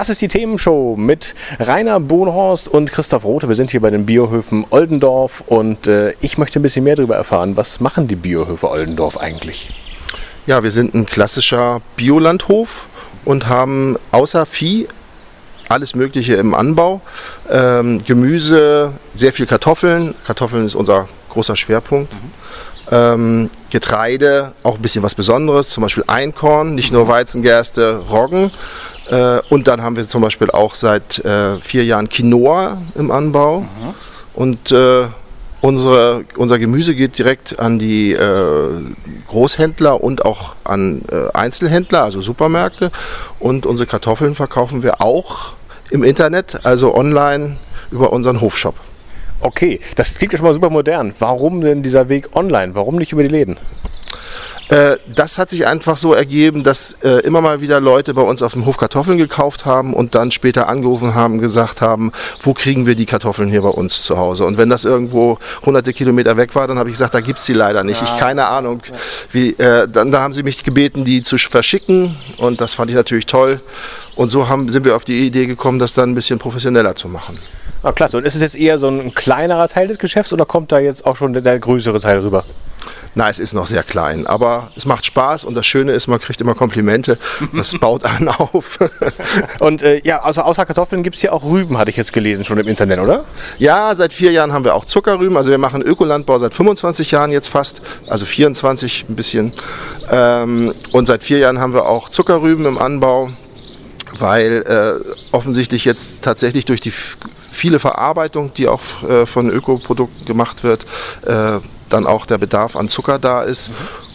Das ist die Themenshow mit Rainer Bohnhorst und Christoph Rote. Wir sind hier bei den Biohöfen Oldendorf und äh, ich möchte ein bisschen mehr darüber erfahren. Was machen die Biohöfe Oldendorf eigentlich? Ja, wir sind ein klassischer Biolandhof und haben außer Vieh alles Mögliche im Anbau. Ähm, Gemüse, sehr viel Kartoffeln. Kartoffeln ist unser großer Schwerpunkt. Ähm, Getreide, auch ein bisschen was Besonderes, zum Beispiel Einkorn, nicht nur Weizen, Gerste, Roggen. Äh, und dann haben wir zum Beispiel auch seit äh, vier Jahren Quinoa im Anbau. Und äh, unsere, unser Gemüse geht direkt an die äh, Großhändler und auch an äh, Einzelhändler, also Supermärkte. Und unsere Kartoffeln verkaufen wir auch im Internet, also online über unseren Hofshop. Okay, das klingt ja schon mal super modern. Warum denn dieser Weg online? Warum nicht über die Läden? Äh, das hat sich einfach so ergeben, dass äh, immer mal wieder Leute bei uns auf dem Hof Kartoffeln gekauft haben und dann später angerufen haben, gesagt haben, wo kriegen wir die Kartoffeln hier bei uns zu Hause? Und wenn das irgendwo hunderte Kilometer weg war, dann habe ich gesagt, da gibt's die leider nicht. Ich keine Ahnung. Wie, äh, dann, dann haben sie mich gebeten, die zu verschicken und das fand ich natürlich toll. Und so haben, sind wir auf die Idee gekommen, das dann ein bisschen professioneller zu machen. Ah, klasse. Und ist es jetzt eher so ein kleinerer Teil des Geschäfts oder kommt da jetzt auch schon der, der größere Teil rüber? Na, es ist noch sehr klein, aber es macht Spaß und das Schöne ist, man kriegt immer Komplimente. Das baut einen auf. Und äh, ja, also außer Kartoffeln gibt es ja auch Rüben, hatte ich jetzt gelesen, schon im Internet, oder? Ja, seit vier Jahren haben wir auch Zuckerrüben. Also wir machen Ökolandbau seit 25 Jahren jetzt fast, also 24 ein bisschen. Ähm, und seit vier Jahren haben wir auch Zuckerrüben im Anbau, weil äh, offensichtlich jetzt tatsächlich durch die viele Verarbeitung, die auch äh, von Ökoprodukten gemacht wird, äh, dann auch der Bedarf an Zucker da ist.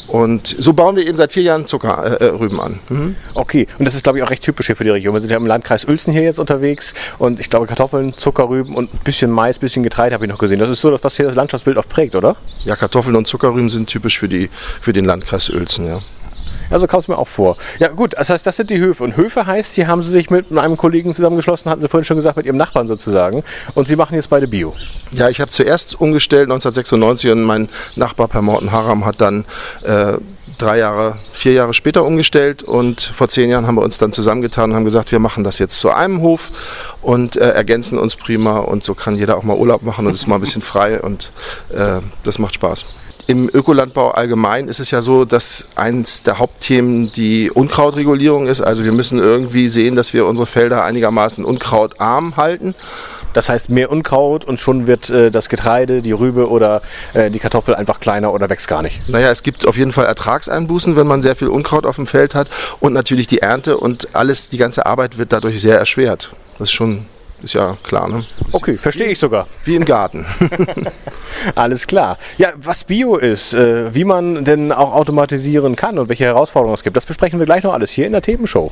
Und so bauen wir eben seit vier Jahren Zuckerrüben äh, Rüben an. Mhm. Okay, und das ist, glaube ich, auch recht typisch hier für die Region. Wir sind ja im Landkreis Uelzen hier jetzt unterwegs und ich glaube Kartoffeln, Zuckerrüben und ein bisschen Mais, ein bisschen Getreide habe ich noch gesehen. Das ist so, das, was hier das Landschaftsbild auch prägt, oder? Ja, Kartoffeln und Zuckerrüben sind typisch für, die, für den Landkreis Uelzen. Ja. Ja, so kam es mir auch vor. Ja gut, das heißt, das sind die Höfe. Und Höfe heißt, hier haben Sie sich mit einem Kollegen zusammengeschlossen, hatten Sie vorhin schon gesagt, mit Ihrem Nachbarn sozusagen. Und Sie machen jetzt beide Bio. Ja, ich habe zuerst umgestellt 1996 und mein Nachbar Per Morten Haram hat dann äh, drei Jahre, vier Jahre später umgestellt und vor zehn Jahren haben wir uns dann zusammengetan und haben gesagt, wir machen das jetzt zu einem Hof und äh, ergänzen uns prima und so kann jeder auch mal Urlaub machen und ist mal ein bisschen frei und äh, das macht Spaß. Im Ökolandbau allgemein ist es ja so, dass eins der Hauptthemen die Unkrautregulierung ist. Also wir müssen irgendwie sehen, dass wir unsere Felder einigermaßen unkrautarm halten. Das heißt, mehr Unkraut und schon wird äh, das Getreide, die Rübe oder äh, die Kartoffel einfach kleiner oder wächst gar nicht. Naja, es gibt auf jeden Fall Ertragseinbußen, wenn man sehr viel Unkraut auf dem Feld hat und natürlich die Ernte und alles, die ganze Arbeit wird dadurch sehr erschwert. Das ist schon, ist ja klar, ne? Ist Okay, verstehe ich sogar. Wie im Garten. Alles klar. Ja, was Bio ist, äh, wie man denn auch automatisieren kann und welche Herausforderungen es gibt, das besprechen wir gleich noch alles hier in der Themenshow.